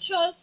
trust